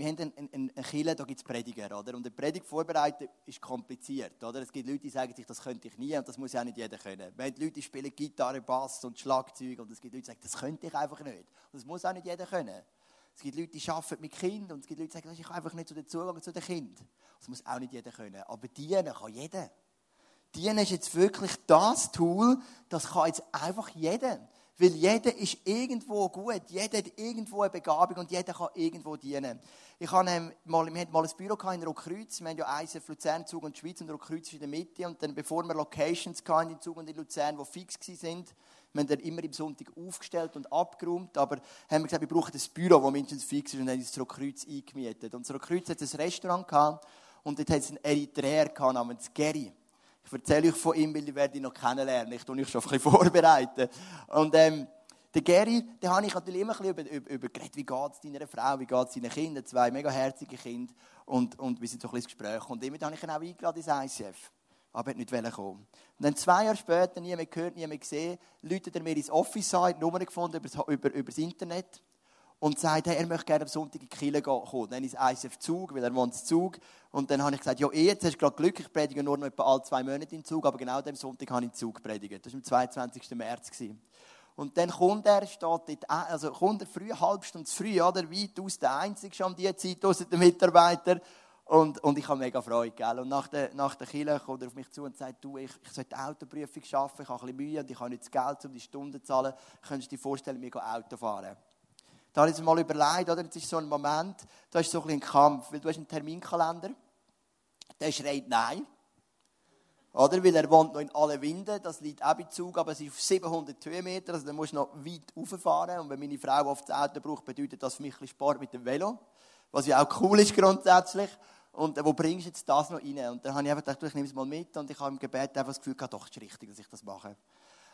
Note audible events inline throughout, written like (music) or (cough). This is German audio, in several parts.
wir haben einen, einen, einen Killer, da gibt es Prediger, oder? Und eine Predigt vorbereiten ist kompliziert, oder? Es gibt Leute, die sagen sich, das könnte ich nie und das muss ja auch nicht jeder können. Wir haben Leute, die spielen Gitarre, Bass und Schlagzeug und es gibt Leute, die sagen, das könnte ich einfach nicht. Und das muss auch nicht jeder können. Es gibt Leute, die arbeiten mit Kindern und es gibt Leute, die sagen, ich habe einfach nicht so den Zugang zu den Kindern. Das muss auch nicht jeder können. Aber dienen kann jeder. Dienen ist jetzt wirklich das Tool, das kann jetzt einfach jeder. Weil jeder ist irgendwo gut, jeder hat irgendwo eine Begabung und jeder kann irgendwo dienen. Ich habe mal, wir hatten mal ein Büro in Rotkreuz, wir haben ja ISF Luzern, Zug und Schweiz und Rotkreuz ist in der Mitte und dann bevor wir Locations hatten in Zug und in Luzern, die fix waren, wir haben dann immer im Sonntag aufgestellt und abgeräumt, aber haben wir gesagt, wir brauchen ein Büro, das mindestens fix ist und haben uns das Rotkreuz eingemietet. Und das Rotkreuz hat ein Restaurant gehabt und dort hat es einen Eritreer gehabt namens Gary. Ich erzähle euch von ihm, weil ich ihn noch kennenlernen. Ich tue mich schon ein bisschen (laughs) vorbereiten. Und, ähm, der Gary, den habe ich natürlich immer ein bisschen über, über, geredet, wie geht es deiner Frau, wie geht es deinen Kindern, zwei mega herzige Kinder. Und, und wir sind so ein bisschen ins Gespräch. Und immer habe ich ihn auch eingeladen ins ICF. Aber er nicht kommen. Und dann zwei Jahre später, nie mehr gehört, nie mehr gesehen, läutet er mir ins Office an, die Nummer gefunden über, über, über das Internet und sagt, hey, er möchte gerne am Sonntag in die Kirche kommen. Dann ist ICF Zug, weil er wohnt in Zug. Und dann habe ich gesagt, ja, eh, jetzt hast du gerade Glück, ich predige nur noch etwa alle zwei Monate in Zug, aber genau dem Sonntag habe ich in Zug gepredigt. Das war am 22. März. Und dann kommt er, steht dort, also kommt er früh, halbe Stunde zu früh, oder? Weitaus der Einzige schon um Zeit außer der Mitarbeiter. Und, und ich habe mega Freude, gell? Und nach der, nach der Kirche kommt er auf mich zu und sagt, du, ich, ich sollte Autoprüfung schaffen, ich habe ein bisschen Mühe und ich habe nicht das Geld, um die Stunden zu zahlen. Könntest du dir vorstellen, mir Auto fahren? Da habe ich mir mal überlegt, oder? Jetzt ist so ein Moment, da ist so ein, ein Kampf, weil du hast einen Terminkalender, der schreit Nein. Oder? Weil er wohnt noch in allen Winden, das liegt auch bei Zug, aber es ist auf 700 Höhenmeter, also da musst du noch weit rauffahren. Und wenn meine Frau oft das Auto braucht, bedeutet das für mich ein Sport mit dem Velo. Was ja auch cool ist grundsätzlich. Und äh, wo bringst du jetzt das noch rein? Und dann habe ich einfach gedacht, ich nehme es mal mit und ich habe im Gebet einfach das Gefühl gehabt, doch, es ist richtig, dass ich das mache.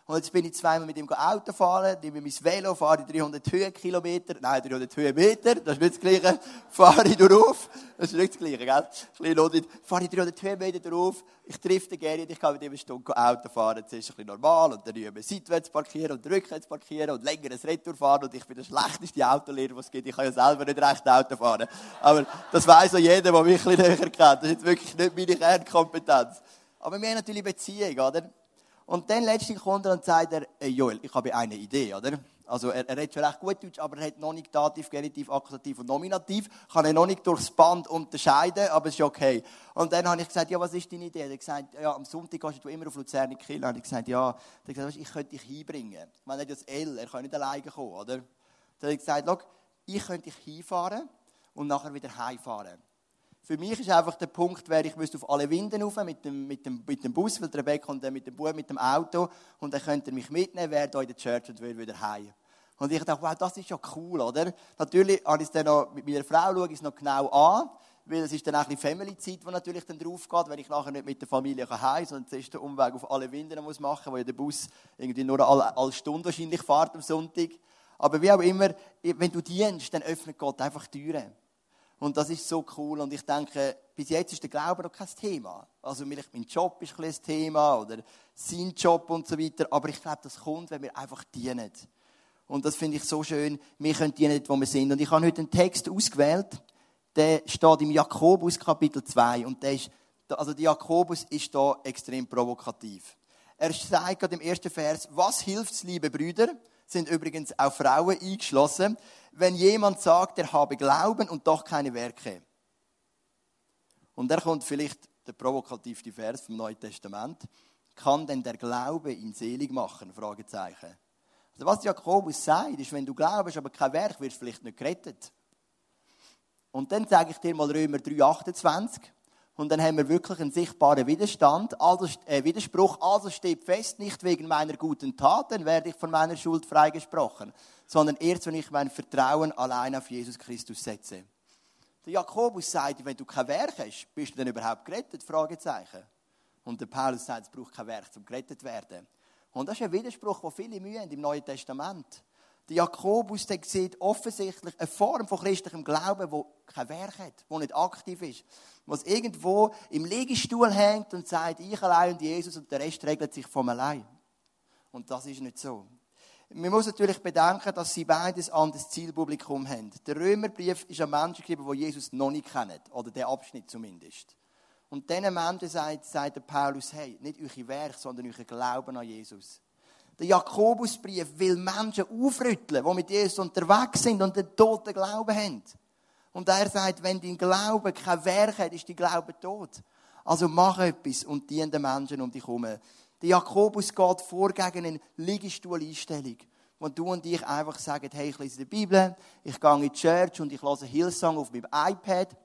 Und jetzt bin ich zweimal mit ihm Auto fahren, nehme mein Velo, fahre 300 Höhenkilometer, nein, 300 Höhenmeter, das ist nicht das Gleiche, (laughs) fahre ich drauf, das ist nicht das Gleiche, gell? Ein fahre ich 300 Höhenmeter drauf, ich treffe den und ich kann mit ihm eine Stunde Auto fahren, das ist ein bisschen normal, und dann üben seitwärts parkieren und rückwärts parkieren und längeres Retour fahren und ich bin der schlechteste Autolehrer, was es gibt, ich kann ja selber nicht recht Auto fahren. Aber das weiss auch jeder, der mich ein bisschen näher kennt, das ist jetzt wirklich nicht meine Kernkompetenz. Aber wir haben natürlich Beziehung, oder? Und dann letztlich kommt er und sagt er, hey Joel, ich habe eine Idee, oder? Also er, er redet schon gut Deutsch, aber er hat noch nicht Dativ, Genitiv, Akkusativ und Nominativ. Kann er noch nicht durchs Band unterscheiden, aber es ist okay. Und dann habe ich gesagt, ja, was ist deine Idee? Er hat gesagt, ja, am Sonntag gehst du immer auf Luzern in Kiel. habe ich gesagt, ja, er hat gesagt, ich könnte dich hinbringen. Ich meine, er hat das L, er kann nicht alleine kommen, oder? Dann hat er gesagt, ich könnte dich hinfahren und nachher wieder heimfahren. Für mich ist einfach der Punkt, wäre, ich müsste auf alle Winden rauf mit dem, mit dem, mit dem Bus, weil Rebecca und dann mit dem Bub mit dem Auto und dann könnt ihr mich mitnehmen, wäre da in der Church und würde wieder heim. Und ich dachte, wow, das ist ja cool, oder? Natürlich habe ich es dann noch, mit meiner Frau schaue ich es noch genau an, weil es ist dann auch ein bisschen Family-Zeit, die natürlich dann drauf geht, wenn ich nachher nicht mit der Familie heim kann, sondern zuerst den Umweg auf alle Winden muss machen, wo ja der Bus irgendwie nur alle, alle Stunde wahrscheinlich fährt am Sonntag. Aber wie auch immer, wenn du dienst, dann öffnet Gott einfach Türen. Und das ist so cool. Und ich denke, bis jetzt ist der Glaube noch kein Thema. Also vielleicht mein Job ist ein, ein Thema oder sein Job und so weiter. Aber ich glaube, das kommt, wenn wir einfach dienen. Und das finde ich so schön. Wir können dienen, wo wir sind. Und ich habe heute einen Text ausgewählt, der steht im Jakobus Kapitel 2. Und der ist, also der Jakobus ist da extrem provokativ. Er sagt gerade im ersten Vers, was hilft's, liebe Brüder? Sind übrigens auch Frauen eingeschlossen wenn jemand sagt, er habe Glauben und doch keine Werke. Und da kommt vielleicht der provokativste Vers vom Neuen Testament. Kann denn der Glaube ihn selig machen? Fragezeichen. Also was Jakobus sagt, ist, wenn du glaubst, aber kein Werk, wirst du vielleicht nicht gerettet. Und dann sage ich dir mal Römer 3,28. Und dann haben wir wirklich einen sichtbaren Widerstand, also, äh, Widerspruch. Also steht fest, nicht wegen meiner guten Taten werde ich von meiner Schuld freigesprochen, sondern erst, wenn ich mein Vertrauen allein auf Jesus Christus setze. Der Jakobus sagt, wenn du kein Werk hast, bist du denn überhaupt gerettet? Fragezeichen. Und der Paulus sagt, es braucht kein Werk, um gerettet zu werden. Und das ist ein Widerspruch, den viele Mühe haben im Neuen Testament. Der Jakobus der sieht offensichtlich eine Form von christlichem Glauben, wo kein Werk hat, wo nicht aktiv ist, was irgendwo im Liegestuhl hängt und sagt, ich allein und Jesus und der Rest regelt sich von allein. Und das ist nicht so. Man muss natürlich bedenken, dass sie beides an das Zielpublikum haben. Der Römerbrief ist an Menschen geschrieben, die Jesus noch nicht kennen. Oder der Abschnitt zumindest. Und diesen Menschen sagt, sagt der Paulus, hey, nicht eure Werk, sondern euer Glauben an Jesus. Der Jakobusbrief will Menschen aufrütteln, die mit Jesus unterwegs sind und den toten Glauben haben. Und er sagt, wenn dein Glaube kein Werk hat, ist dein Glaube tot. Also mach etwas und dien den Menschen um dich herum. Der Jakobus geht vor gegen eine Liegestuhl-Einstellung. Wo du und ich einfach sagen, hey, ich lese die Bibel, ich gehe in die Church und ich höre Hillsong auf meinem iPad.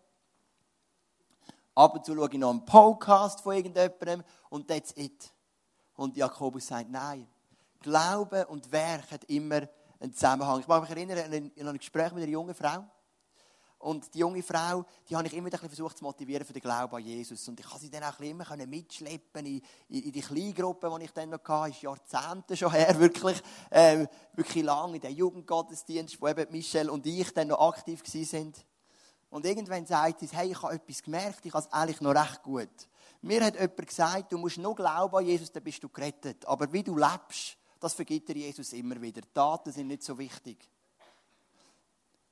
Ab und zu schaue ich noch einen Podcast von irgendjemandem und that's it. Und Jakobus sagt, nein, Glaube und Werk hat immer einen Zusammenhang. Ich mag mich erinnern an ein Gespräch mit einer jungen Frau. Und die junge Frau, die habe ich immer versucht zu motivieren für den Glauben an Jesus. Und ich habe sie dann auch immer mitschleppen in, in, in die Kleingruppe, die ich dann noch hatte. Ist Jahrzehnte schon her, (laughs) wirklich, ähm, wirklich lang in den Jugendgottesdienst, wo eben Michelle und ich dann noch aktiv waren. Und irgendwann sagt sie, hey, ich habe etwas gemerkt, ich habe es eigentlich noch recht gut. Mir hat jemand gesagt, du musst nur glauben an Jesus, dann bist du gerettet. Aber wie du lebst, das vergibt dir Jesus immer wieder. Die Daten sind nicht so wichtig.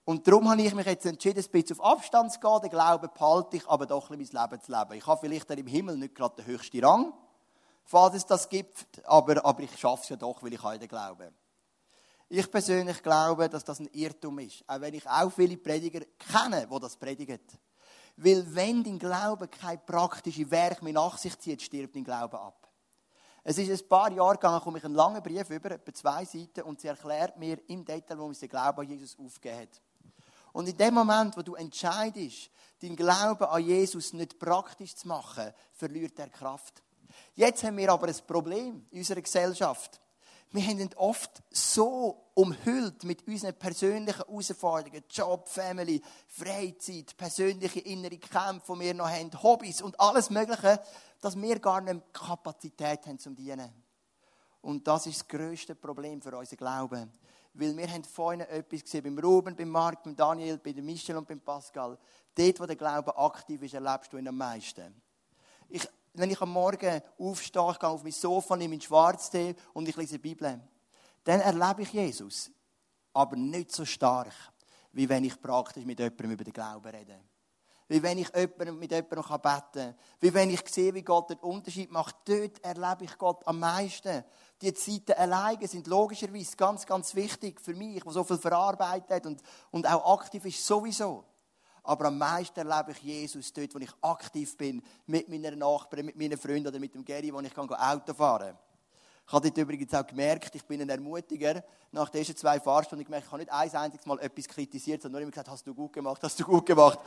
Und darum habe ich mich jetzt entschieden, ein bisschen auf Abstand zu gehen. Den Glauben behalte ich, aber doch ein bisschen mein Leben zu leben. Ich habe vielleicht im Himmel nicht gerade den höchsten Rang, falls es das gibt, aber, aber ich schaffe es ja doch, weil ich an den Glauben. Ich persönlich glaube, dass das ein Irrtum ist. Auch wenn ich auch viele Prediger kenne, die das predigen. Weil wenn dein Glaube kein praktisches Werk mehr nach sich zieht, stirbt dein Glaube ab. Es ist ein paar Jahre gegangen, komme ich einen langen Brief über, etwa zwei Seiten, und sie erklärt mir im Detail, warum sie den Glauben an Jesus aufgegeben hat. Und in dem Moment, wo du entscheidest, deinen Glauben an Jesus nicht praktisch zu machen, verliert er Kraft. Jetzt haben wir aber ein Problem in unserer Gesellschaft. Wir haben oft so umhüllt mit unseren persönlichen Herausforderungen, Job, Family, Freizeit, persönliche innere Kämpfe, die wir noch haben, Hobbys und alles Mögliche, dass wir gar nicht Kapazität haben zum Dienen. Und das ist das grösste Problem für unseren Glauben. Weil wir haben vorhin etwas gesehen, beim Ruben, beim Marc, beim Daniel, bei Michel und beim Pascal. Dort, wo der Glaube aktiv ist, erlebst du ihn am meisten. Ich, wenn ich am Morgen aufstehe, ich gehe auf mein Sofa, nehme meinen Schwarztee und ich lese die Bibel, dann erlebe ich Jesus. Aber nicht so stark, wie wenn ich praktisch mit jemandem über den Glauben rede. Wie wenn ich mit jemandem beten kann. Wie wenn ich sehe, wie Gott den Unterschied macht. Dort erlebe ich Gott am meisten. Die Zeiten alleine sind logischerweise ganz, ganz wichtig für mich, der so viel verarbeitet und, und auch aktiv ist, sowieso. Aber am meisten erlebe ich Jesus dort, wo ich aktiv bin, mit meiner Nachbarin, mit meinen Freunden oder mit dem Gary, wo ich kann Auto fahren kann. Ich habe dort übrigens auch gemerkt, ich bin ein Ermutiger. Nach den ersten zwei Fahrstunden gemerkt, ich habe nicht ein einziges Mal etwas kritisiert, sondern nur immer gesagt, hast du gut gemacht, hast du gut gemacht.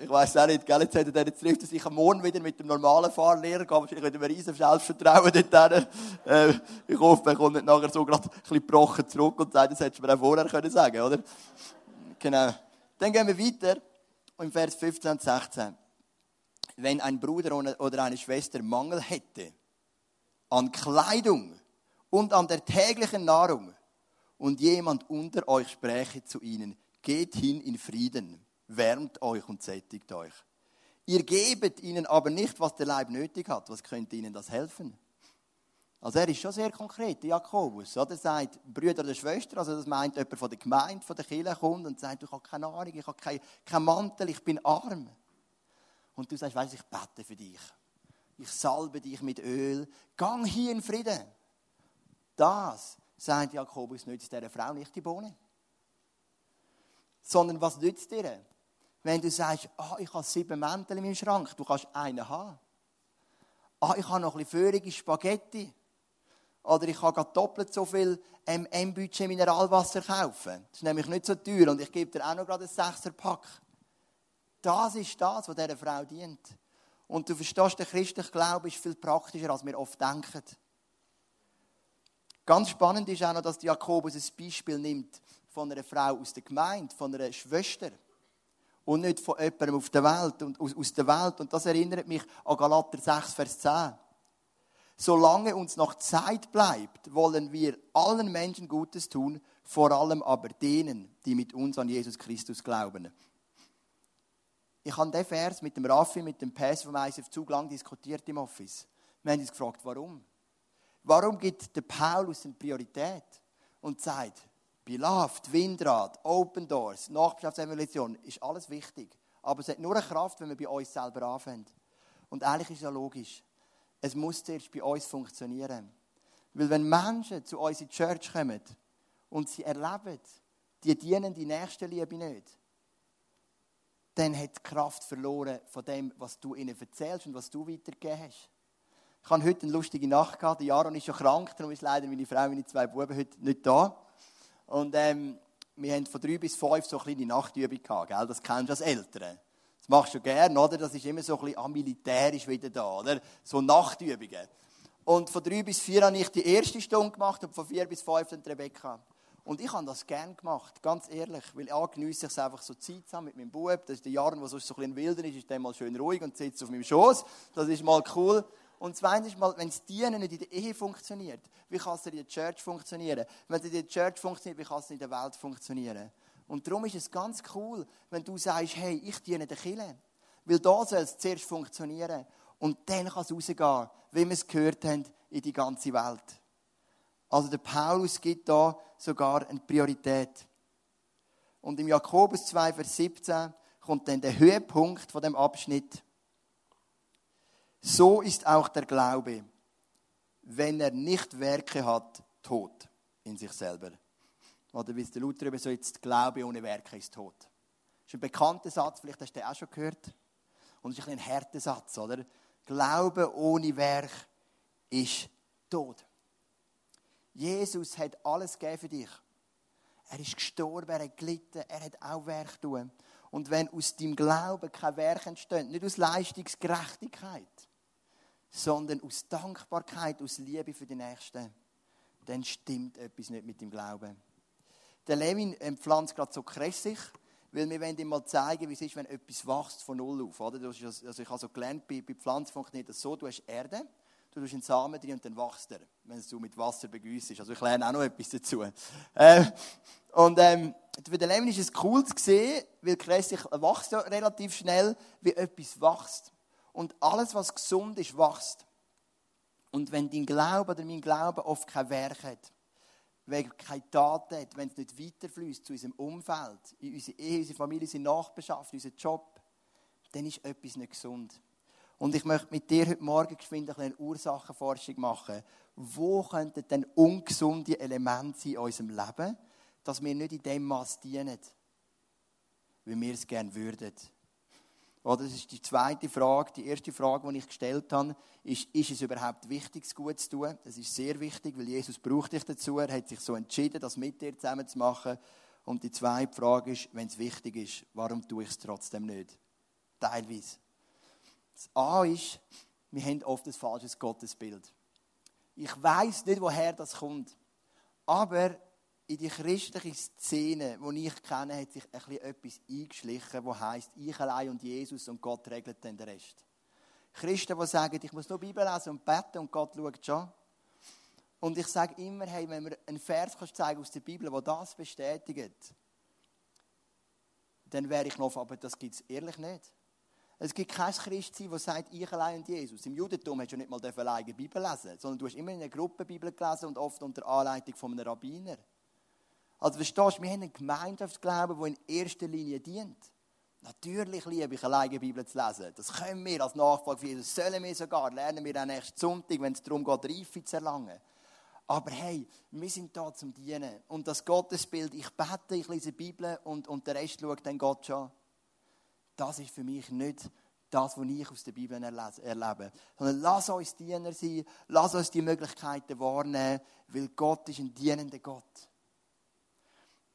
Ich weiß auch nicht, gell? Jetzt, hat er, trifft er sich am Morgen wieder mit dem normalen Fahrlehrer, geht wahrscheinlich mit einem riesen Selbstvertrauen dort äh, Ich hoffe, er kommt nicht nachher so gerade ein bisschen gebrochen zurück und sagt, das hättest du mir auch vorher können sagen oder? Genau. Dann gehen wir weiter im Vers 15 und 16. Wenn ein Bruder oder eine Schwester Mangel hätte an Kleidung und an der täglichen Nahrung und jemand unter euch spräche zu ihnen, geht hin in Frieden wärmt euch und sättigt euch. Ihr gebet ihnen aber nicht, was der Leib nötig hat. Was könnte ihnen das helfen? Also er ist schon sehr konkret, Jakobus. Er sagt, Brüder oder Schwester, also das meint jemand von der Gemeinde, von der Kirche kommt und sagt, ich habe keine Ahnung, ich habe keinen kein Mantel, ich bin arm. Und du sagst, weißt, ich bete für dich. Ich salbe dich mit Öl. Gang hier in Frieden. Das, sagt Jakobus, nützt dieser Frau nicht die Bohne. Sondern was nützt dir? Wenn du sagst, ah, ich habe sieben Mäntel in meinem Schrank, du kannst einen haben. Ah, ich habe noch ein bisschen feurige Spaghetti. Oder ich kann doppelt so viel M-Budget Mineralwasser kaufen. Das ist nämlich nicht so teuer und ich gebe dir auch noch gerade einen Sechserpack. Das ist das, was dieser Frau dient. Und du verstehst, der christliche Glaube ist viel praktischer, als wir oft denken. Ganz spannend ist auch noch, dass Jakobus ein Beispiel nimmt von einer Frau aus der Gemeinde, von einer Schwester und nicht von jemandem auf der Welt und aus, aus der Welt. Und das erinnert mich an Galater 6, Vers 10. Solange uns noch Zeit bleibt, wollen wir allen Menschen Gutes tun, vor allem aber denen, die mit uns an Jesus Christus glauben. Ich habe diesen Vers mit dem Raffi, mit dem Pass vom ISF zu lang diskutiert im Office. Wir haben uns gefragt, warum? Warum gibt der Paulus eine Priorität und sagt, Beloved, Windrad, Open Doors, Nachbarschaftsevolution, ist alles wichtig. Aber es hat nur eine Kraft, wenn wir bei uns selber anfangen. Und eigentlich ist ja logisch. Es muss zuerst bei uns funktionieren. Weil wenn Menschen zu uns in die Church kommen und sie erleben, die dienen die nächste Liebe nicht, dann hat die Kraft verloren von dem, was du ihnen erzählst und was du weitergegeben hast. Ich habe heute eine lustige Nacht gehabt. Jaron ist schon krank, darum ist leider meine Frau und meine zwei Buben heute nicht da. Und ähm, wir haben von drei bis fünf so eine kleine Nachtübung gehabt, gell? das kennst du als Eltern. Das machst du gerne, oder? Das ist immer so ein bisschen militärisch wieder da, oder? So Nachtübungen. Und von drei bis vier habe ich die erste Stunde gemacht und von vier bis fünf dann Rebecca. Und ich habe das gerne gemacht, ganz ehrlich, weil ich es einfach so Zeit zusammen mit meinem Bub. Das ist der Jahren, der sonst so ein bisschen wilder ist, ist dann mal schön ruhig und sitzt auf meinem Schoß. Das ist mal cool. Und zweitens mal, wenn das Dienen nicht in der Ehe funktioniert, wie kann es in der Church funktionieren? Wenn es in der Church funktioniert, wie kann es in der Welt funktionieren? Und darum ist es ganz cool, wenn du sagst, hey, ich diene der Kirche. Weil da soll es zuerst funktionieren. Und dann kann es rausgehen, wie wir es gehört haben, in die ganze Welt. Also der Paulus gibt da sogar eine Priorität. Und im Jakobus 2, Vers 17 kommt dann der Höhepunkt von dem Abschnitt. So ist auch der Glaube, wenn er nicht Werke hat, tot in sich selber. Oder wie es der Luther über so jetzt, Glaube ohne Werke ist tot. Das ist ein bekannter Satz, vielleicht hast du den auch schon gehört. Und es ist ein, harter Satz, oder? Glaube ohne Werk ist tot. Jesus hat alles gegeben für dich. Er ist gestorben, er hat gelitten, er hat auch Werk tun. Und wenn aus deinem Glauben kein Werk entsteht, nicht aus Leistungsgerechtigkeit, sondern aus Dankbarkeit, aus Liebe für die Nächsten, dann stimmt etwas nicht mit dem Glauben. Der Levin pflanzt gerade so kressig, weil wir wollen ihm mal zeigen, wie es ist, wenn etwas wächst von Null auf. Oder? Also ich habe so gelernt, bei, bei Pflanzen funktioniert das so, du hast Erde, du tust einen Samen drin und dann wächst er, wenn du mit Wasser begüssest. Also ich lerne auch noch etwas dazu. Äh, und ähm, für den Levin ist es cool zu sehen, weil Kressig wächst ja relativ schnell, wie etwas wächst. Und alles, was gesund ist, wächst. Und wenn dein Glaube oder mein Glaube oft kein Werk hat, wenn keine Taten hat, wenn es nicht weiterfließt zu unserem Umfeld, in unsere Ehe, unsere Familie, unsere Nachbarschaft, unseren Job, dann ist etwas nicht gesund. Und ich möchte mit dir heute Morgen geschwind eine Ursachenforschung machen. Wo könnten denn ungesunde Elemente sein in unserem Leben, dass wir nicht in dem Maß dienen, wie wir es gerne würden? Oder das ist die zweite Frage. Die erste Frage, die ich gestellt habe, ist, ist es überhaupt wichtig, es gut zu tun? Das ist sehr wichtig, weil Jesus braucht dich dazu. Er hat sich so entschieden, das mit dir zusammen zu machen. Und die zweite Frage ist, wenn es wichtig ist, warum tue ich es trotzdem nicht? Teilweise. Das A ist, wir haben oft ein falsches Gottesbild. Ich weiß nicht, woher das kommt. Aber in die christliche Szene, die ich kenne, hat sich ein bisschen etwas eingeschlichen, das heisst, ich allein und Jesus und Gott regelt dann den Rest. Christen, die sagen, ich muss nur Bibel lesen und beten und Gott schaut schon. Und ich sage immer, hey, wenn mir einen Vers zeigen aus der Bibel, der das bestätigt, dann wäre ich noch, aber das gibt es ehrlich nicht. Es gibt kein Christsein, das sagt, ich allein und Jesus. Im Judentum hast du nicht mal alleine Bibel lesen, sondern du hast immer in einer Gruppe Bibel gelesen und oft unter Anleitung von einem Rabbiner. Also verstehst du, wir haben einen Gemeinschaftsglauben, der in erster Linie dient. Natürlich liebe ich alleine die Bibel zu lesen. Das können wir als Nachfolger von Jesus. Sollen wir sogar, lernen wir auch nächsten Sonntag, wenn es darum geht, Reife zu erlangen. Aber hey, wir sind da zum Dienen. Und das Gottesbild, ich bete, ich lese die Bibel und, und der Rest schaut dann Gott schon. Das ist für mich nicht das, was ich aus der Bibel erlebe. Sondern lass uns Diener sein, lass uns die Möglichkeiten wahrnehmen, weil Gott ist ein dienender Gott.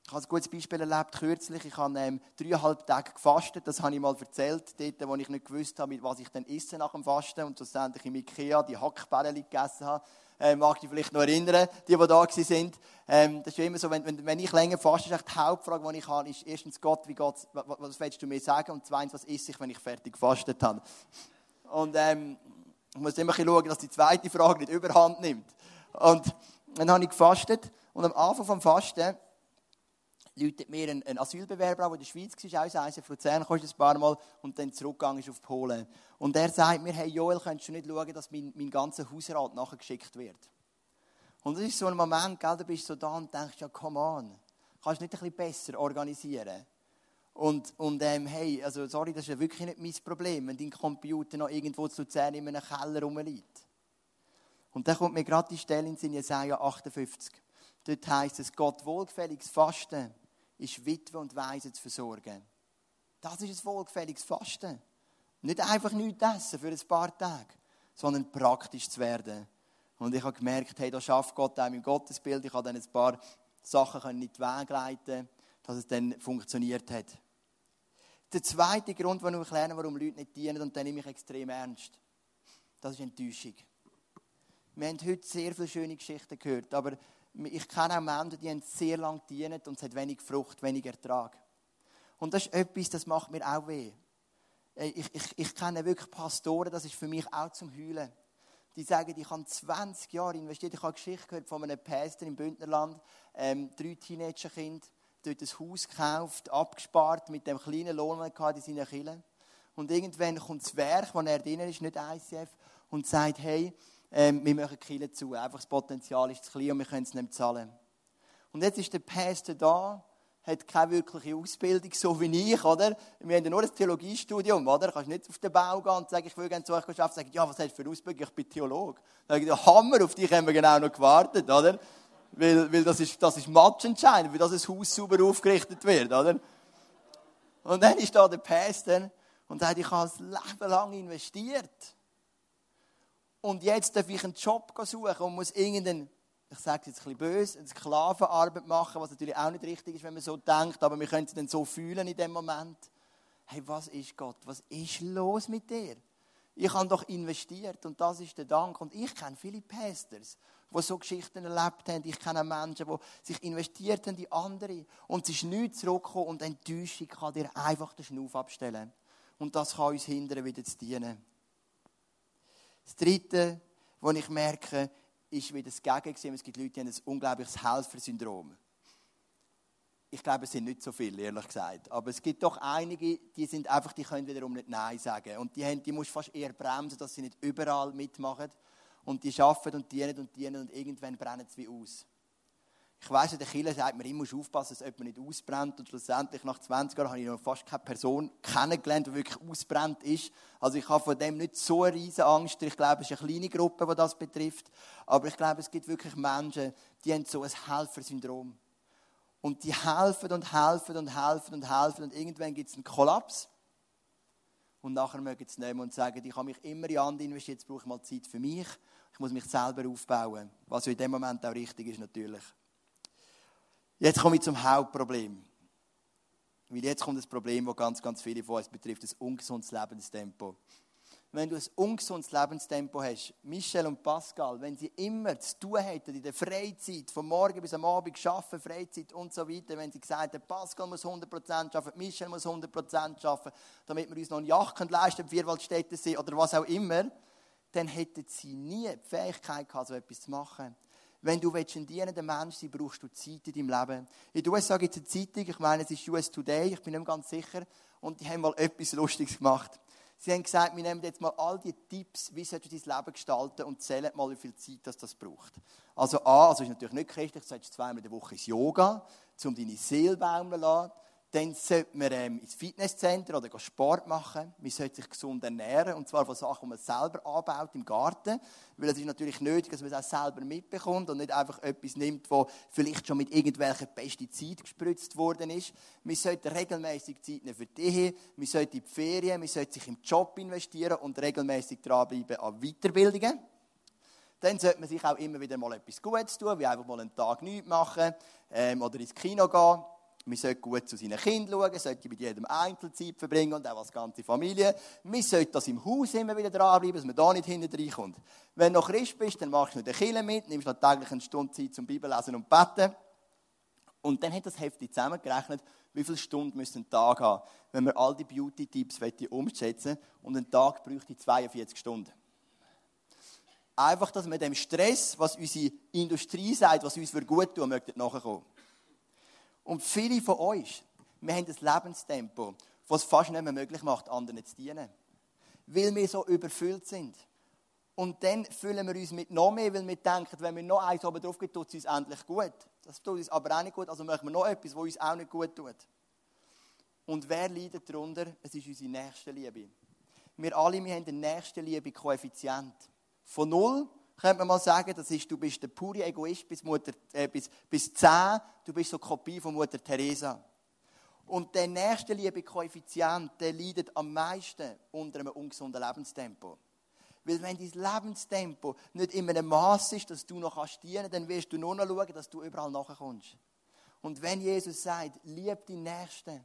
Ich habe ein gutes Beispiel erlebt, kürzlich. Ich habe ähm, dreieinhalb Tage gefastet. Das habe ich mal erzählt, dort, wo ich nicht gewusst habe, was ich dann esse nach dem Fasten. Und schlussendlich im Ikea die Hackbälle gegessen habe. Ähm, mag ich vielleicht noch erinnern, die, die da waren. Ähm, das ist immer so, wenn, wenn, wenn ich länger faste, ist die Hauptfrage, die ich habe, ist erstens Gott, wie geht's, was, was willst du mir sagen? Und zweitens, was esse ich, wenn ich fertig gefastet habe? Und ähm, ich muss immer schauen, dass die zweite Frage nicht überhand nimmt. Und dann habe ich gefastet. Und am Anfang vom Fasten läutet mir ein, ein Asylbewerber, der in der Schweiz war, aus Eisen, Luzern, kostet ein paar Mal und dann zurückgegangen ist auf Polen. Und er sagt mir, hey Joel, könntest du nicht schauen, dass mein, mein ganzer Hausrat nachher geschickt wird? Und das ist so ein Moment, gell, da bist du so da und denkst, ja, come on, kannst du nicht ein bisschen besser organisieren? Und, und ähm, hey, also sorry, das ist ja wirklich nicht mein Problem, wenn dein Computer noch irgendwo zu Luzern in einem Keller rumliegt. Und dann kommt mir gerade die Stelle in Jesaja 58. Dort heißt es, Gott wohlgefälliges Fasten ist Witwe und Weise zu versorgen. Das ist ein wohlgefälliges Fasten. Nicht einfach nichts essen für ein paar Tage, sondern praktisch zu werden. Und ich habe gemerkt, hey, da schafft Gott auch im Gottesbild. Ich habe dann ein paar Sachen nicht wegleiten, dass es dann funktioniert hat. Der zweite Grund, warum ich lerne, warum Leute nicht dienen, und den nehme ich extrem ernst, das ist Enttäuschung. Wir haben heute sehr viele schöne Geschichten gehört, aber ich kenne auch Menschen, die haben sehr lange dienen und es hat wenig Frucht, wenig Ertrag. Und das ist etwas, das macht mir auch weh. Ich, ich, ich kenne wirklich Pastoren, das ist für mich auch zum Heulen. Die sagen, ich habe 20 Jahre investiert. Ich habe eine Geschichte gehört von einem Pastor im Bündnerland, ähm, drei Teenagerkinder, dort ein Haus gekauft, abgespart mit dem kleinen Lohn, den er in seinen Kirchen. Und irgendwann kommt das Werk, wo er drin ist, nicht ICF, und sagt, hey, ähm, wir machen Kirche zu. Einfach das Potenzial ist zu klein und wir können es nicht zahlen. Und jetzt ist der Pastor da, hat keine wirkliche Ausbildung, so wie ich, oder? Wir haben ja nur ein Theologiestudium, oder? Du kannst nicht auf den Bau gehen und sagen, ich will gerne zu euch arbeiten. Sagen, ja, was hast du für eine Ausbildung? Ich bin Theologe. Dann sage ich, Hammer, auf dich haben wir genau noch gewartet, oder? Weil, weil das ist, das ist matchentscheidend, weil das ein Haus sauber aufgerichtet wird, oder? Und dann ist da der Pastor und sagt, ich habe ein Leben lang investiert und jetzt darf ich einen Job suchen und muss irgendeinen, ich sage es jetzt ein bisschen böse, eine Sklavenarbeit machen, was natürlich auch nicht richtig ist, wenn man so denkt, aber wir können es dann so fühlen in dem Moment. Hey, was ist Gott? Was ist los mit dir? Ich habe doch investiert und das ist der Dank. Und ich kenne viele Pastors, die so Geschichten erlebt haben. Ich kenne Menschen, die sich investiert haben in andere. Und es ist nichts zurückgekommen und Enttäuschung kann dir einfach den Schnuff abstellen. Und das kann uns hindern, wieder zu dienen. Das Dritte, was ich merke, ist wieder das Gegenteil. Es gibt Leute, die haben ein unglaubliches Helfersyndrom. Ich glaube, es sind nicht so viele, ehrlich gesagt. Aber es gibt doch einige, die sind einfach, die können wiederum nicht Nein sagen. Und die, haben, die musst fast eher bremsen, dass sie nicht überall mitmachen. Und die arbeiten und dienen und dienen und irgendwann brennen sie wie aus. Ich weiss, in der Kirche sagt man immer, muss aufpassen, dass jemand nicht ausbrennt. Und schlussendlich, nach 20 Jahren, habe ich noch fast keine Person kennengelernt, die wirklich ausbrennt ist. Also ich habe von dem nicht so eine riesige Angst. Ich glaube, es ist eine kleine Gruppe, die das betrifft. Aber ich glaube, es gibt wirklich Menschen, die haben so ein Helfersyndrom. Und die helfen und helfen und helfen und helfen. Und irgendwann gibt es einen Kollaps. Und nachher mögen sie nehmen und sagen, ich habe mich immer in andere investiert, jetzt brauche ich mal Zeit für mich. Ich muss mich selber aufbauen. Was in dem Moment auch richtig ist, natürlich. Jetzt komme ich zum Hauptproblem. Weil jetzt kommt das Problem, das ganz, ganz viele von uns betrifft, das ungesundes Lebenstempo. Wenn du ein ungesundes Lebenstempo hast, Michel und Pascal, wenn sie immer zu tun hätten in der Freizeit, von morgen bis am Abend arbeiten, Freizeit und so weiter, wenn sie gesagt hätten, Pascal muss 100% arbeiten, Michel muss 100% arbeiten, damit wir uns noch eine Yacht leisten können, Vierwaldstädte sind oder was auch immer, dann hätten sie nie die Fähigkeit gehabt, so etwas zu machen. Wenn du ein dienender Mensch sein brauchst du Zeit in deinem Leben. In den USA gibt es eine Zeitung, ich meine, es ist US Today, ich bin nicht ganz sicher, und die haben mal etwas Lustiges gemacht. Sie haben gesagt, wir nehmen jetzt mal all die Tipps, wie sollst du dein Leben gestalten und zählen mal, wie viel Zeit das, das braucht. Also A, also ist natürlich nicht christlich, du solltest zweimal in der Woche ins Yoga, um deine Seele baumeln zu lassen. Dann sollte man ähm, ins Fitnesscenter oder Sport machen. Man sollte sich gesund ernähren. Und zwar von Sachen, die man selber anbaut im Garten. Weil es ist natürlich nötig, dass man es auch selber mitbekommt und nicht einfach etwas nimmt, das vielleicht schon mit irgendwelchen Pestiziden gespritzt worden ist. Man sollte regelmäßig Zeit nehmen für die Man sollte in die Ferien, man sollte sich im Job investieren und regelmäßig dranbleiben an Weiterbildungen. Dann sollte man sich auch immer wieder mal etwas Gutes tun, wie einfach mal einen Tag nichts machen ähm, oder ins Kino gehen man sollte gut zu seinen Kindern schauen, sollte mit jedem Einzelzeit verbringen und auch als ganze Familie. Man sollte das im Haus immer wieder dranbleiben, dass man da nicht hinten reinkommt. Wenn du noch Christ bist, dann machst du noch den Kille mit, nimmst noch täglich eine Stunde Zeit zum Bibellesen und Beten. Und dann hat das Hefti zusammengerechnet, wie viele Stunden müsste ein Tag haben, wenn wir all die Beauty-Tipps umschätzen und ein Tag bräuchte 42 Stunden. Einfach, dass wir dem Stress, was unsere Industrie sagt, was uns für gut tun, möchten nachkommen. Und viele von euch, wir haben ein Lebenstempo, das es fast nicht mehr möglich macht, anderen zu dienen. Weil wir so überfüllt sind. Und dann füllen wir uns mit noch mehr, weil wir denken, wenn wir noch eins oben drauf geben, tut es uns endlich gut. Das tut uns aber auch nicht gut, also machen wir noch etwas, was uns auch nicht gut tut. Und wer leidet darunter? Es ist unsere nächste Liebe. Wir alle wir haben den nächste Liebe-Koeffizient. Von null könnte man mal sagen, das ist, du bist der pure Egoist bis, Mutter, äh, bis, bis 10, du bist so eine Kopie von Mutter Teresa. Und der nächste Liebe-Koeffizient, der leidet am meisten unter einem ungesunden Lebenstempo. Weil wenn dein Lebenstempo nicht in einem Maß ist, dass du noch dienen kannst, dann wirst du nur noch schauen, dass du überall nachkommst. Und wenn Jesus sagt, lieb deinen Nächsten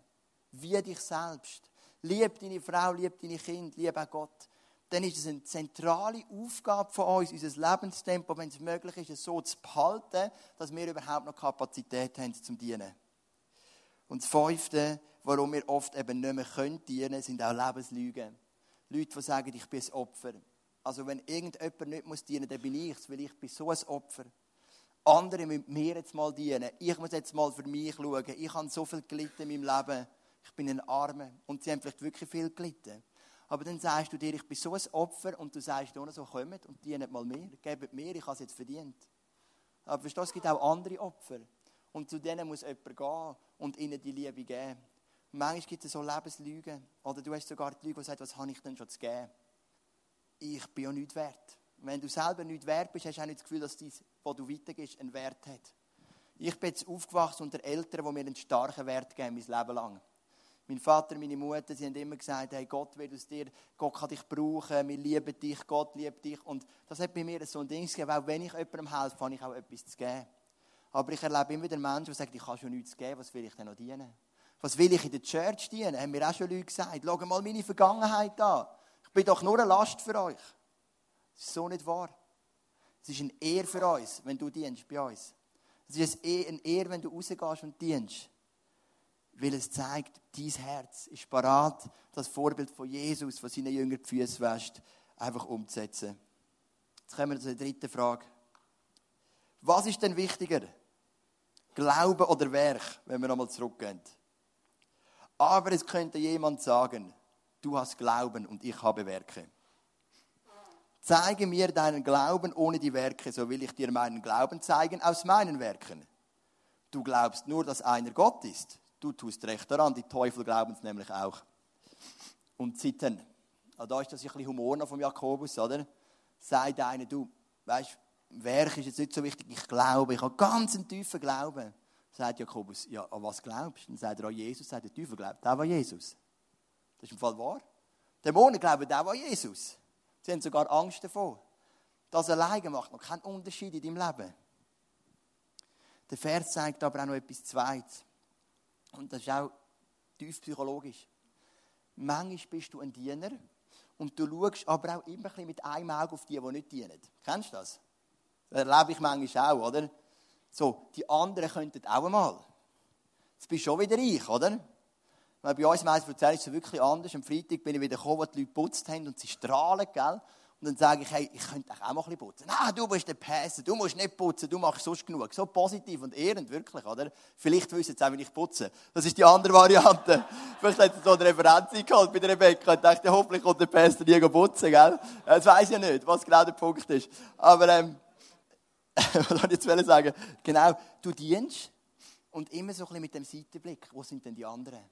wie dich selbst, lieb deine Frau, lieb deine Kinder, lieb auch Gott, dann ist es eine zentrale Aufgabe von uns, unser Lebenstempo, wenn es möglich ist, so zu behalten, dass wir überhaupt noch Kapazität haben zum Dienen. Und das Fünfte, warum wir oft eben nicht mehr können dienen, sind auch Lebenslügen. Leute, die sagen, ich bin ein Opfer. Also wenn irgendjemand nicht muss dienen, dann bin ich es, weil ich bin so ein Opfer. Andere müssen mir jetzt mal dienen. Ich muss jetzt mal für mich schauen. Ich habe so viel gelitten in meinem Leben. Ich bin ein Armer. Und sie haben vielleicht wirklich viel gelitten. Aber dann sagst du dir, ich bin so ein Opfer und du sagst nur so, kommt und dienen mal mir, gebt mir, ich habe es jetzt verdient. Aber verstehst du, es gibt auch andere Opfer. Und zu denen muss jemand gehen und ihnen die Liebe geben. Manchmal gibt es so Lebenslügen. Oder du hast sogar die Lüge, die sagt, was habe ich denn schon zu geben? Ich bin ja nicht wert. Wenn du selber nicht wert bist, hast du auch nicht das Gefühl, dass das, was du weitergibst, einen Wert hat. Ich bin jetzt aufgewachsen unter Eltern, die mir einen starken Wert geben, mein Leben lang. Mein Vater, meine Mutter, sie haben immer gesagt, hey, Gott will aus dir, Gott kann dich brauchen, wir lieben dich, Gott liebt dich. Und das hat bei mir so ein Ding gegeben, auch wenn ich jemandem helfe, habe ich auch etwas zu geben. Aber ich erlebe immer wieder Menschen, die sagen, ich kann schon nichts geben, was will ich denn noch dienen? Was will ich in der Church dienen? Haben mir auch schon Leute gesagt. Schau mal meine Vergangenheit an. Ich bin doch nur eine Last für euch. Das ist so nicht wahr. Es ist eine Ehre für uns, wenn du dienst bei uns. Es ist eine Ehre, wenn du rausgehst und dienst weil es zeigt, dein Herz ist parat, das Vorbild von Jesus, von seinen Jüngern die Füße wäscht, einfach umzusetzen. Jetzt kommen wir zur dritten Frage. Was ist denn wichtiger? Glaube oder Werk, wenn wir nochmal zurückgehen? Aber es könnte jemand sagen, du hast Glauben und ich habe Werke. Zeige mir deinen Glauben ohne die Werke, so will ich dir meinen Glauben zeigen aus meinen Werken. Du glaubst nur, dass einer Gott ist. Du tust recht daran, die Teufel glauben es nämlich auch. Und sitten, also da ist das ein bisschen Humor noch vom Jakobus, oder? Sagt einer, du, weißt, Werk ist jetzt nicht so wichtig, ich glaube, ich habe ganz einen tiefen Glauben. Sagt Jakobus, ja, an was glaubst du? Dann sagt er an Jesus, sagt der Teufel glaubt auch an Jesus. Das ist im Fall wahr. Dämonen glauben auch an Jesus. Sie haben sogar Angst davor. Das alleine macht noch keinen Unterschied in deinem Leben. Der Vers zeigt aber auch noch etwas Zweites. Und das ist auch tief psychologisch. Manchmal bist du ein Diener und du schaust aber auch immer ein mit einem Auge auf die, die nicht dienen. Kennst du das? Das erlebe ich manchmal auch, oder? So, die anderen könnten auch einmal. Jetzt bist du schon wieder ich, oder? Weil bei uns meistens ist es wirklich anders. Am Freitag bin ich wieder gekommen, wo die Leute geputzt haben und sie strahlen, gell? Und dann sage ich, hey, ich könnte auch mal ein bisschen putzen. Nein, du bist der Pässe, du musst nicht putzen, du machst sonst genug. So positiv und ehrend, wirklich, oder? Vielleicht wissen sie auch, wie ich putze. Das ist die andere Variante. (laughs) Vielleicht hat sie so eine Referenz geholt bei der Rebecca und dachte, hoffentlich kommt der Pässe nie putzen, gell? Das weiß ich ja nicht, was genau der Punkt ist. Aber, ähm, (laughs) was soll ich jetzt sagen? Genau, du dienst und immer so ein bisschen mit dem Seitenblick. Wo sind denn die anderen?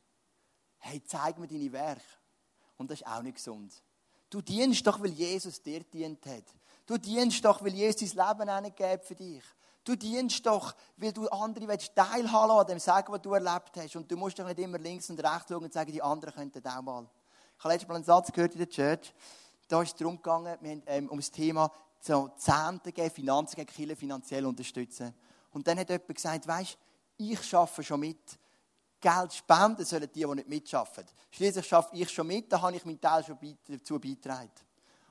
Hey, zeig mir deine Werke. Und das ist auch nicht gesund. Du dienst doch, weil Jesus dir dient hat. Du dienst doch, weil Jesus sein Leben angegeben für dich. Du dienst doch, weil du andere willst teilhaben an dem Sagen, was du erlebt hast. Und du musst doch nicht immer links und rechts schauen und sagen, die anderen könnten auch mal. Ich habe letztes Mal einen Satz gehört in der Church. Da ist es darum gegangen, wir haben, ähm, um das Thema so Zehnte geben, Finanzen gegen Kirche finanziell unterstützen. Und dann hat jemand gesagt, weißt, ich arbeite schon mit Geld spenden sollen die, die nicht mitschaffen. Schließlich schaffe ich schon mit, da habe ich meinen Teil schon dazu beigetragen.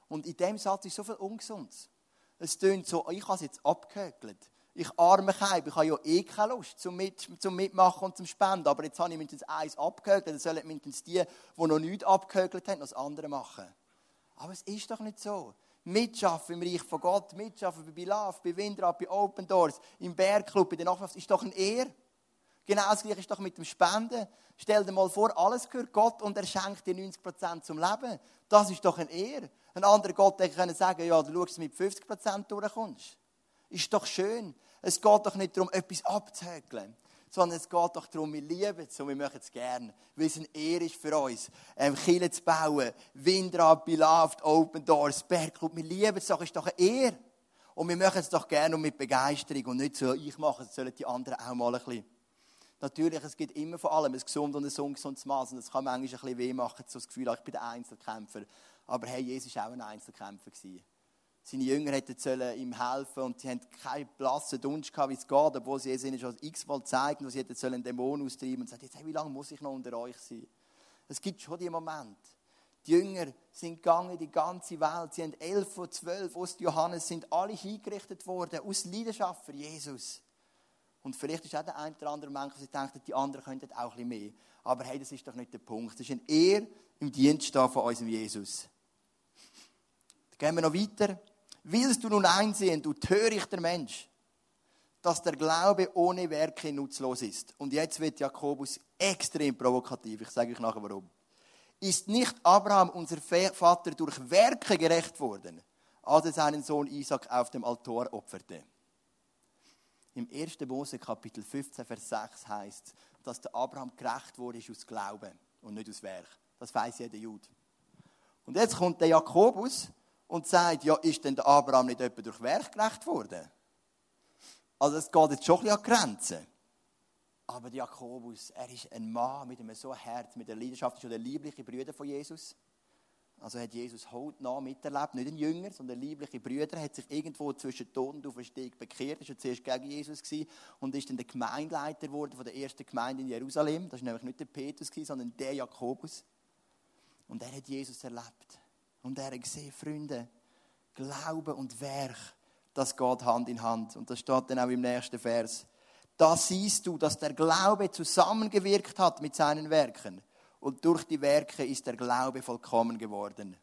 Und in dem Satz ist so viel Ungesundes. Es tönt so, ich habe es jetzt abgehökelt. Ich arme Keib, ich habe ja eh keine Lust zum, mit, zum Mitmachen und zum Spenden. Aber jetzt habe ich mindestens eins abgehökelt, dann sollen mindestens die, die noch nichts abgehökelt haben, noch das andere machen. Aber es ist doch nicht so. Mitschaffen im Reich von Gott, mitschaffen bei Bilaf, bei Windrad, bei Open Doors, im Bergclub, bei der Nachbarschaft, ist doch ein Ehre. Genau das gleiche ist doch mit dem Spenden. Stell dir mal vor, alles gehört Gott und er schenkt dir 90% zum Leben. Das ist doch ein Ehr. Ein anderer Gott hätte können sagen, ja, du schaust, mit 50% durchkommst. Ist doch schön. Es geht doch nicht darum, etwas abzuhäkeln, sondern es geht doch darum, wir lieben es und wir möchten es gerne, weil es ein Ehr ist für uns, ähm, Kirche zu bauen, Windrad, Beloved, Open Doors, Bergclub. Wir lieben es doch, ist doch ein Ehr. Und wir machen es doch gerne und mit Begeisterung und nicht so, ich mache es, sollen die anderen auch mal ein bisschen. Natürlich, es gibt immer vor allem ein gesundes und ein ungesundes Maß. Und das kann manchmal ein bisschen weh machen, so das Gefühl, ich bin der Einzelkämpfer. Aber hey, Jesus war auch ein Einzelkämpfer. Seine Jünger hätten ihm helfen und sie hatten keinen blassen Dunst gehabt, wie es geht, obwohl sie es ihnen schon x-mal zeigen, wo sie hätten einen Dämon austreiben und sagen, jetzt, hey, wie lange muss ich noch unter euch sein? Es gibt schon die Momente. Die Jünger sind gegangen die ganze Welt. Sie haben elf von zwölf aus Johannes sind alle hingerichtet worden aus Leidenschaft für Jesus. Und vielleicht ist auch der eine oder andere Mensch, der denkt, die anderen könnten auch ein bisschen mehr. Aber hey, das ist doch nicht der Punkt. Das ist ein Ehr im Dienst von unserem Jesus. Dann gehen wir noch weiter. Willst du nun einsehen, du törichter Mensch, dass der Glaube ohne Werke nutzlos ist? Und jetzt wird Jakobus extrem provokativ. Ich sage euch nachher warum. Ist nicht Abraham, unser Vater, durch Werke gerecht worden, als er seinen Sohn Isaac auf dem Altar opferte? Im 1. Mose Kapitel 15, Vers 6 heißt dass der Abraham gerecht wurde aus Glauben und nicht aus Werk. Das weiß jeder Jude. Und jetzt kommt der Jakobus und sagt, ja, ist denn der Abraham nicht etwa durch Werk gerecht worden? Also es geht jetzt schon ein bisschen an Grenzen. Aber der Jakobus, er ist ein Mann mit einem so Herz, mit der Leidenschaft, ist schon der liebliche Brüder von Jesus. Also hat Jesus hautnah miterlebt, nicht ein Jünger, sondern liebliche Brüder, hat sich irgendwo zwischen Tod und Auferstehung bekehrt, ist ja zuerst gegen Jesus gewesen und ist dann der Gemeindeleiter geworden von der ersten Gemeinde in Jerusalem. Das war nämlich nicht der Petrus, gewesen, sondern der Jakobus. Und er hat Jesus erlebt. Und er hat gesehen, Freunde, Glaube und Werk, das geht Hand in Hand. Und das steht dann auch im nächsten Vers. Da siehst du, dass der Glaube zusammengewirkt hat mit seinen Werken und durch die Werke ist der Glaube vollkommen geworden.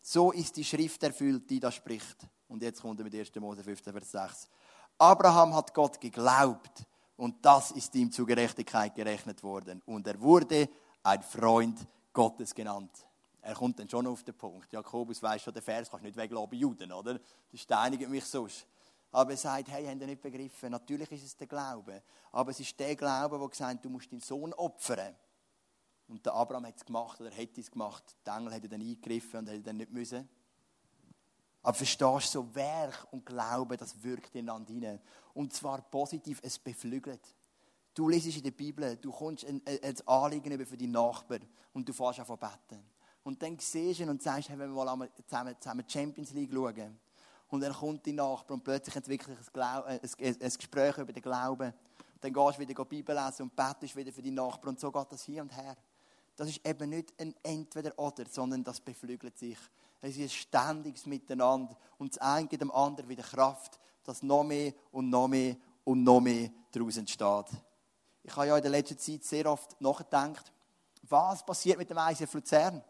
So ist die Schrift erfüllt, die da spricht. Und jetzt kommt er mit 1. Mose 15, Vers 6. Abraham hat Gott geglaubt und das ist ihm zur Gerechtigkeit gerechnet worden. Und er wurde ein Freund Gottes genannt. Er kommt dann schon auf den Punkt. Jakobus weiß schon, der Vers kannst du nicht weglassen Juden, oder? Das steinigt mich sonst. Aber er sagt, hey, habt ihr nicht begriffen? Natürlich ist es der Glaube. Aber es ist der Glaube, der gesagt du musst deinen Sohn opfern. Und der Abraham hat es gemacht oder hätte es gemacht. Der Engel hätte dann eingegriffen und hätte dann nicht müssen. Aber verstehst du, so Werk und Glaube, das wirkt ineinander hinein. Und zwar positiv, es beflügelt. Du liest in der Bibel, du kommst ein, ein Anliegen über für deinen Nachbarn und du fährst an beten. Und dann siehst du ihn und sagst, hey, wenn wir mal zusammen, zusammen Champions League schauen. Und dann kommt dein Nachbar und plötzlich entwickelt sich ein, ein, ein, Gespräch über den Glauben. Dann gehst du wieder die Bibel lesen und betest wieder für deinen Nachbarn. Und so geht das hier und her das ist eben nicht ein Entweder-Oder, sondern das beflügelt sich. Es ist ein ständiges Miteinander und das eine gibt dem anderen wieder Kraft, dass noch mehr und noch mehr und noch mehr daraus entsteht. Ich habe ja in der letzten Zeit sehr oft nachgedacht, was passiert mit dem ICF Luzern?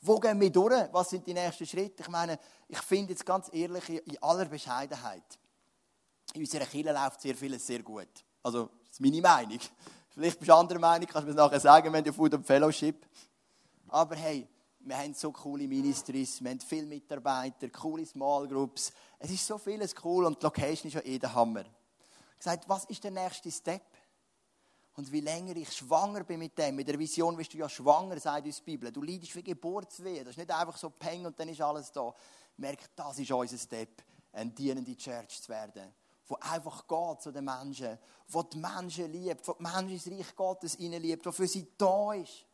Wo gehen wir durch? Was sind die nächsten Schritte? Ich meine, ich finde jetzt ganz ehrlich, in aller Bescheidenheit, in unserer Kirche läuft sehr vieles sehr gut. Also, das ist meine Meinung. Vielleicht bist du anderer Meinung, kannst du mir das nachher sagen, wir haben ja Food and Fellowship. Aber hey, wir haben so coole Ministries, wir haben viele Mitarbeiter, coole Small Groups. Es ist so vieles cool und die Location ist ja eh der Hammer. Ich gesagt, was ist der nächste Step? Und wie länger ich schwanger bin mit dem, mit der Vision bist du ja schwanger, sagt uns die Bibel. Du leidest wie Geburtswehe. Das ist nicht einfach so Peng und dann ist alles da. Merk, das ist unser Step, eine dienende Church zu werden wo einfach geht zu den Menschen, wo die Menschen liebt, wo die Menschen ins Reich Gottes hineinliebt, wo für sie da ist,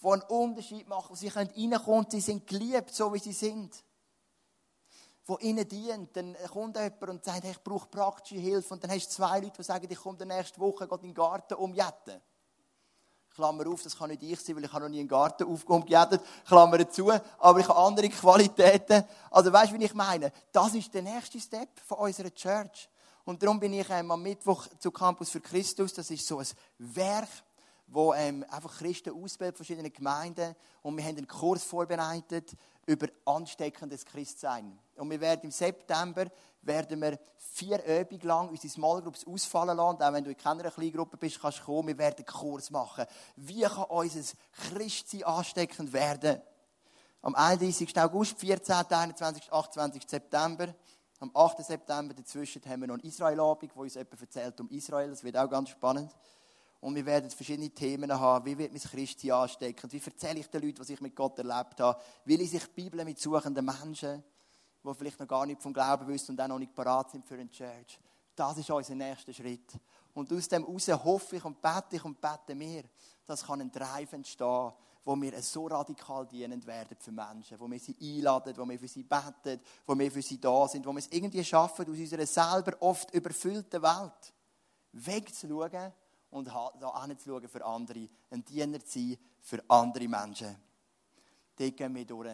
wo einen Unterschied macht, wo sie reinkommen und sie sind geliebt, so wie sie sind. Wo ihnen dient, dann kommt jemand und sagt, hey, ich brauche praktische Hilfe und dann hast du zwei Leute, die sagen, ich komme nächste Woche in den Garten umjetten. Klammer auf, das kann nicht ich sein, weil ich habe noch nie einen Garten aufgejettet. Klammer zu, aber ich habe andere Qualitäten. Also weißt du, wie ich meine? Das ist der nächste Step von unserer Church. Und darum bin ich am Mittwoch zu Campus für Christus. Das ist so ein Werk, wo ähm, einfach Christen ausbildet, verschiedene Gemeinden. Und wir haben einen Kurs vorbereitet über ansteckendes Christsein. Und wir werden im September werden wir vier Übungen lang unsere Small Groups ausfallen lassen. Auch wenn du in keiner Kleingruppe bist, kannst du kommen. Wir werden einen Kurs machen. Wie kann unser Christsein ansteckend werden? Am 31. August, 14., 21., 28. September. Am 8. September dazwischen haben wir noch eine Israel-Abend, wo uns jemand erzählt um Israel. Das wird auch ganz spannend. Und wir werden verschiedene Themen haben. Wie wird mein Christi anstecken? Wie erzähle ich den Leuten, was ich mit Gott erlebt habe? Lese ich die Bibel mit suchenden Menschen, die vielleicht noch gar nicht vom Glauben wissen und auch noch nicht parat sind für eine Church? Das ist unser nächster Schritt. Und aus dem heraus hoffe ich und bete ich und bete mir, dass kann ein Drive entstehen wo wir so radikal dienend werden für Menschen, wo wir sie einladen, wo wir für sie beten, wo wir für sie da sind, wo wir es irgendwie schaffen, aus unserer selber oft überfüllten Welt wegzuschauen und da hinzuschauen für andere, ein Diener zu sein für andere Menschen. Dort gehen wir durch.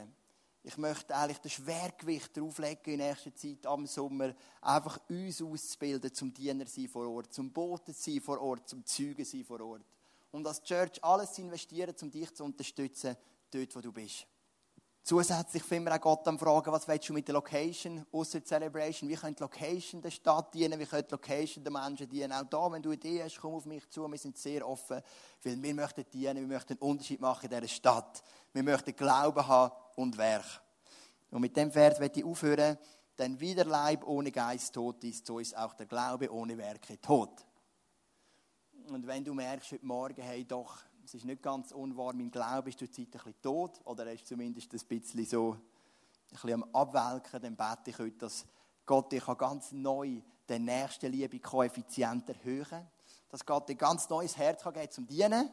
Ich möchte eigentlich das Schwergewicht drauflegen in nächster Zeit am Sommer, einfach uns auszubilden zum Diener sein vor Ort, zum Boten sein vor Ort, zum Zeugen sein vor Ort und als Church alles zu investieren, um dich zu unterstützen, dort, wo du bist. Zusätzlich finden wir auch Gott am Fragen, was willst du mit der Location, außer Celebration? Wie könnte die Location der Stadt dienen? Wie könnte die Location der Menschen dienen? Auch da, wenn du Ideen hast, komm auf mich zu. Wir sind sehr offen, weil wir möchten dienen, wir möchten einen Unterschied machen in dieser Stadt. Wir möchten Glauben haben und Werk. Und mit dem Vers werde ich aufhören, denn wie der Leib ohne Geist tot ist, so ist auch der Glaube ohne Werke tot. Und wenn du merkst heute Morgen, hey doch, es ist nicht ganz unwahr, mein Glaube ist die Zeit ein bisschen tot, oder er ist zumindest ein bisschen so ein bisschen am Abwelken, dann bete ich heute, dass Gott dich ganz neu den nächsten Liebe-Koeffizient erhöhen kann. Dass Gott dir ganz neues Herz kann geben zum Dienen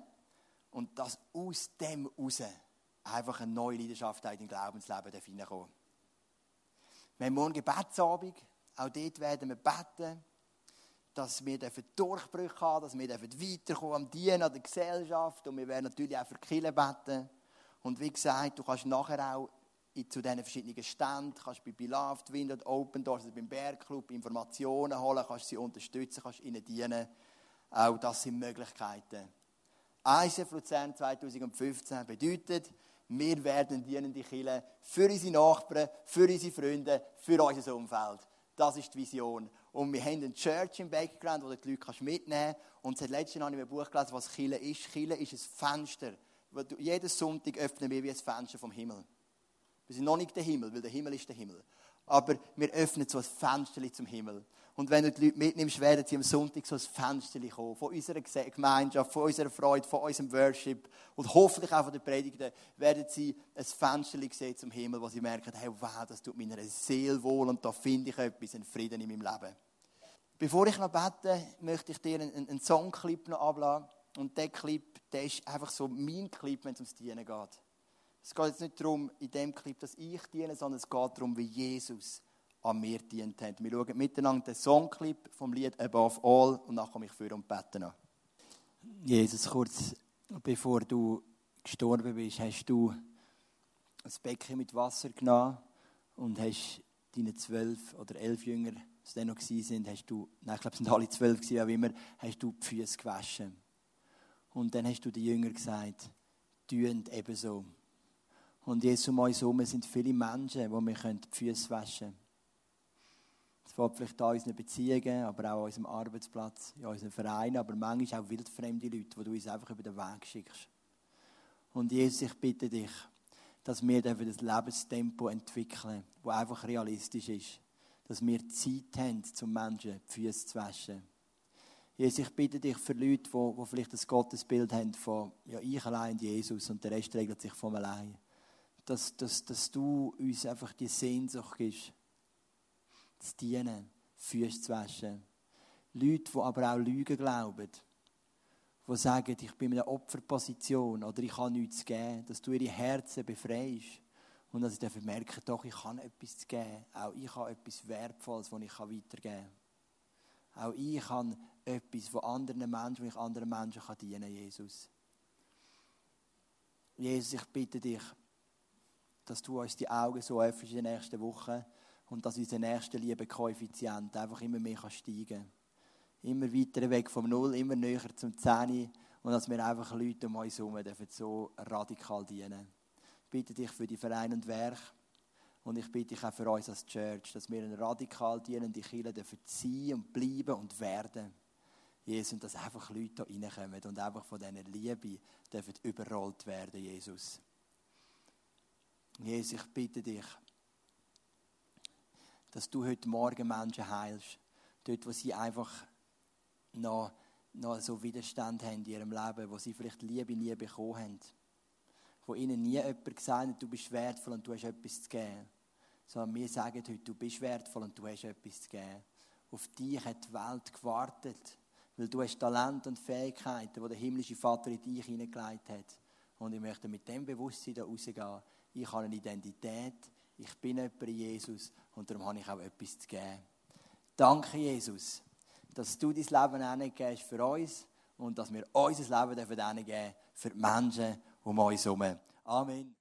und dass aus dem raus einfach eine neue Leidenschaft in dein Glaubensleben hineinkommen Wir haben morgen Gebetsabend, auch dort werden wir beten dass wir Durchbrüche haben, dass wir weiterkommen am Dienen an der Gesellschaft und wir werden natürlich auch für Kirche beten. Und wie gesagt, du kannst nachher auch zu diesen verschiedenen Ständen, kannst bei Beloved, Winded, Open Doors, also beim Bergclub Informationen holen, kannst sie unterstützen, kannst ihnen dienen. Auch das sind Möglichkeiten. ICF Luzern 2015 bedeutet, wir werden dienende Kirche für unsere Nachbarn, für unsere Freunde, für unser Umfeld. Das ist die Vision. Und wir haben eine Church im Background, wo du die Leute mitnehmen kannst. Und seit letztem habe ich ein Buch gelesen, was Chile ist. Chile ist ein Fenster. Jeden Sonntag öffnen wir wie ein Fenster vom Himmel. Wir sind noch nicht der Himmel, weil der Himmel ist der Himmel. Aber wir öffnen so ein Fenster zum Himmel. Und wenn du die Leute mitnimmst, werden sie am Sonntag so ein Fenster kommen. Von unserer Gemeinschaft, von unserer Freude, von unserem Worship. Und hoffentlich auch von den Predigten werden sie ein Fenster sehen zum Himmel, wo sie merken, hey, wow, das tut meiner Seele wohl und da finde ich etwas, einen Frieden in meinem Leben. Bevor ich noch bete, möchte ich dir einen, einen Songclip noch abladen. Und der Clip, der ist einfach so mein Clip, wenn es ums Dienen geht. Es geht jetzt nicht darum, in dem Clip, dass ich diene, sondern es geht darum, wie Jesus an mir dient hat. Wir schauen miteinander den Songclip vom Lied Above All und dann komme ich für und bete noch. Jesus, kurz bevor du gestorben bist, hast du ein Becken mit Wasser genommen und hast deine zwölf oder elf Jünger, die dann noch sind, hast du, nein, ich glaube, es sind alle zwölf gewesen, auch immer, hast du die Füße gewaschen. Und dann hast du den Jüngern gesagt, tun ebenso. Und Jesus um uns herum sind viele Menschen, wo wir die Füße waschen können. Es fällt vielleicht an unseren Beziehungen, aber auch an unserem Arbeitsplatz, in unserem Verein, aber manchmal auch wildfremde Leute, die du uns einfach über den Weg schickst. Und Jesus, ich bitte dich, dass wir das Lebenstempo entwickeln, das einfach realistisch ist. Dass wir Zeit haben, zum Menschen die Füße zu waschen. Jesus, ich bitte dich für Leute, die, vielleicht das Gottesbild haben von ja, ich allein Jesus und der Rest regelt sich von allein. Dass, dass, dass du uns einfach die Sehnsucht gibst, zu dienen, Füße zu waschen. Leute, die aber auch Lügen glauben, die sagen, ich bin in einer Opferposition oder ich habe nichts geben, dass du ihre Herzen befreist und dass sie dafür merken, doch, ich habe etwas zu geben. Auch ich habe etwas Wertvolles, das ich weitergeben kann. Auch ich habe etwas, wo anderen Menschen, wo ich anderen Menschen kann dienen kann, Jesus. Jesus, ich bitte dich, dass du uns die Augen so öffnest in den nächsten Wochen und dass unser nächster Liebe-Koeffizient einfach immer mehr steigen kann. Immer weiter weg vom Null, immer näher zum Zehni Und dass wir einfach Leute um uns herum dürfen so radikal dienen. Ich bitte dich für die Vereine und Werk. Und ich bitte dich auch für uns als Church, dass wir eine radikal dienende Kirche dürfen sein und bleiben und werden. Jesus, und dass einfach Leute hier reinkommen und einfach von dieser Liebe dürfen überrollt werden, Jesus. Jesus, ich bitte dich, dass du heute Morgen Menschen heilst. Dort, wo sie einfach noch, noch so Widerstand haben in ihrem Leben, wo sie vielleicht Liebe nie bekommen haben. Wo ihnen nie jemand gesagt hat, du bist wertvoll und du hast etwas zu geben. Sondern wir sagen heute, du bist wertvoll und du hast etwas zu geben. Auf dich hat die Welt gewartet. Weil du hast Talent und Fähigkeiten, die der himmlische Vater in dich hineingelegt hat. Und ich möchte mit dem Bewusstsein da rausgehen. Ich habe eine Identität, ich bin jemand in Jesus und darum habe ich auch etwas zu geben. Danke, Jesus, dass du dein Leben hingehst für uns und dass wir unser Leben hingeben für die Menschen um uns herum. Amen.